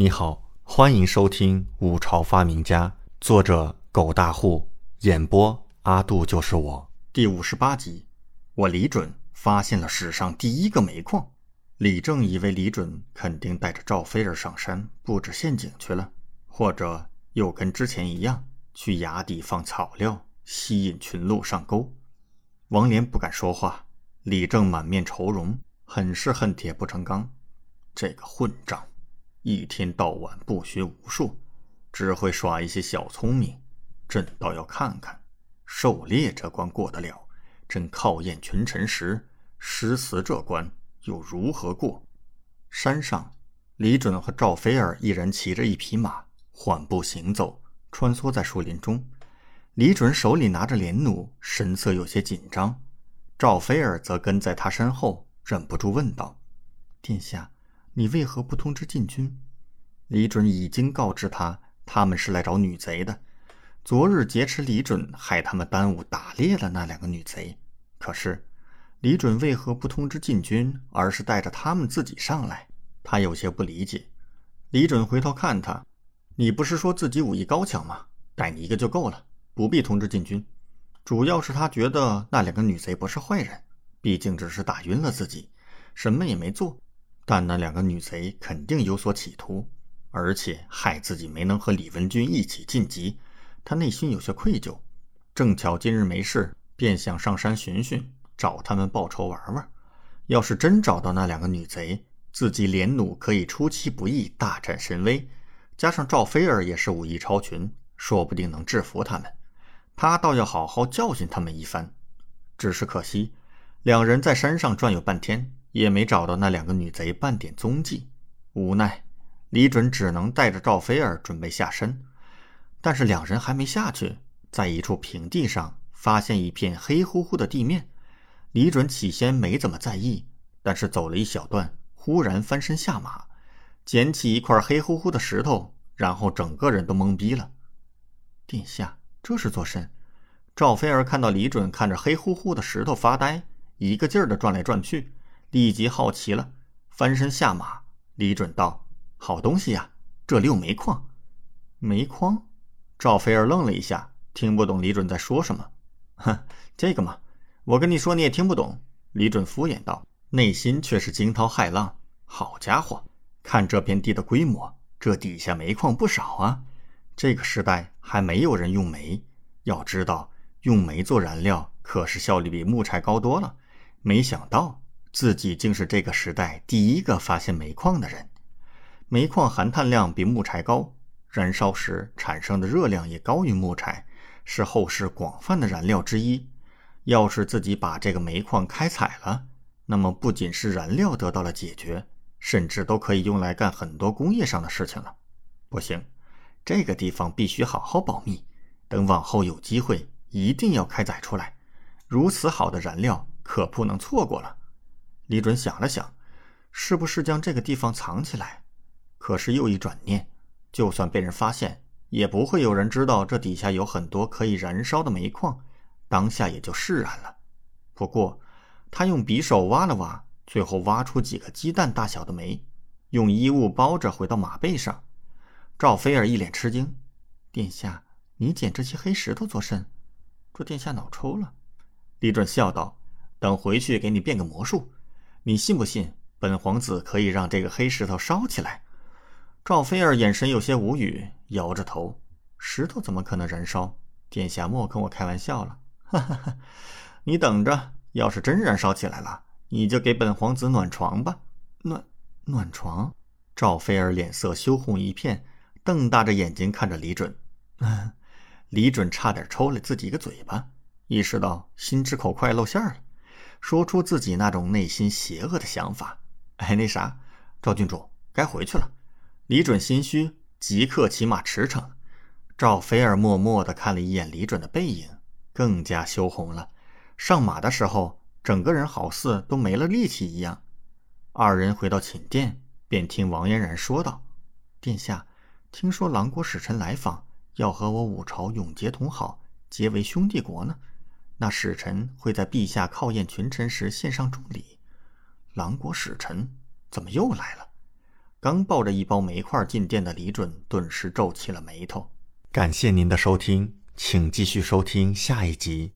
你好，欢迎收听《五朝发明家》，作者狗大户，演播阿杜就是我，第五十八集。我李准发现了史上第一个煤矿。李正以为李准肯定带着赵飞儿上山布置陷阱去了，或者又跟之前一样去崖底放草料，吸引群鹿上钩。王莲不敢说话，李正满面愁容，很是恨铁不成钢。这个混账！一天到晚不学无术，只会耍一些小聪明。朕倒要看看，狩猎这关过得了，朕考验群臣时，诗词这关又如何过？山上，李准和赵飞儿一人骑着一匹马，缓步行走，穿梭在树林中。李准手里拿着连弩，神色有些紧张。赵飞儿则跟在他身后，忍不住问道：“殿下。”你为何不通知禁军？李准已经告知他，他们是来找女贼的。昨日劫持李准，害他们耽误打猎了那两个女贼。可是，李准为何不通知禁军，而是带着他们自己上来？他有些不理解。李准回头看他：“你不是说自己武艺高强吗？带你一个就够了，不必通知禁军。主要是他觉得那两个女贼不是坏人，毕竟只是打晕了自己，什么也没做。”但那两个女贼肯定有所企图，而且害自己没能和李文君一起晋级，他内心有些愧疚。正巧今日没事，便想上山寻寻，找他们报仇玩玩。要是真找到那两个女贼，自己连弩可以出其不意，大展神威。加上赵飞儿也是武艺超群，说不定能制服他们。他倒要好好教训他们一番。只是可惜，两人在山上转悠半天。也没找到那两个女贼半点踪迹，无奈李准只能带着赵飞儿准备下山。但是两人还没下去，在一处平地上发现一片黑乎乎的地面。李准起先没怎么在意，但是走了一小段，忽然翻身下马，捡起一块黑乎乎的石头，然后整个人都懵逼了。殿下，这是做甚？赵飞儿看到李准看着黑乎乎的石头发呆，一个劲儿的转来转去。立即好奇了，翻身下马。李准道：“好东西呀，这里有煤矿。”煤矿？赵飞儿愣了一下，听不懂李准在说什么。哼，这个嘛，我跟你说你也听不懂。李准敷衍道，内心却是惊涛骇浪。好家伙，看这片地的规模，这底下煤矿不少啊！这个时代还没有人用煤，要知道用煤做燃料可是效率比木柴高多了。没想到。自己竟是这个时代第一个发现煤矿的人。煤矿含碳量比木柴高，燃烧时产生的热量也高于木柴，是后世广泛的燃料之一。要是自己把这个煤矿开采了，那么不仅是燃料得到了解决，甚至都可以用来干很多工业上的事情了。不行，这个地方必须好好保密，等往后有机会一定要开采出来。如此好的燃料，可不能错过了。李准想了想，是不是将这个地方藏起来？可是又一转念，就算被人发现，也不会有人知道这底下有很多可以燃烧的煤矿。当下也就释然了。不过，他用匕首挖了挖，最后挖出几个鸡蛋大小的煤，用衣物包着，回到马背上。赵飞儿一脸吃惊：“殿下，你捡这些黑石头做甚？这殿下脑抽了？”李准笑道：“等回去给你变个魔术。”你信不信，本皇子可以让这个黑石头烧起来？赵飞儿眼神有些无语，摇着头：“石头怎么可能燃烧？殿下莫跟我开玩笑了。”哈哈哈！你等着，要是真燃烧起来了，你就给本皇子暖床吧。暖暖床？赵飞儿脸色羞红一片，瞪大着眼睛看着李准。李准差点抽了自己一个嘴巴，意识到心直口快露馅了。说出自己那种内心邪恶的想法。哎，那啥，赵郡主该回去了。李准心虚，即刻骑马驰骋。赵菲儿默默地看了一眼李准的背影，更加羞红了。上马的时候，整个人好似都没了力气一样。二人回到寝殿，便听王嫣然说道：“殿下，听说狼国使臣来访，要和我五朝永结同好，结为兄弟国呢。”那使臣会在陛下考验群臣时献上重礼。狼国使臣怎么又来了？刚抱着一包煤块进殿的李准顿时皱起了眉头。感谢您的收听，请继续收听下一集。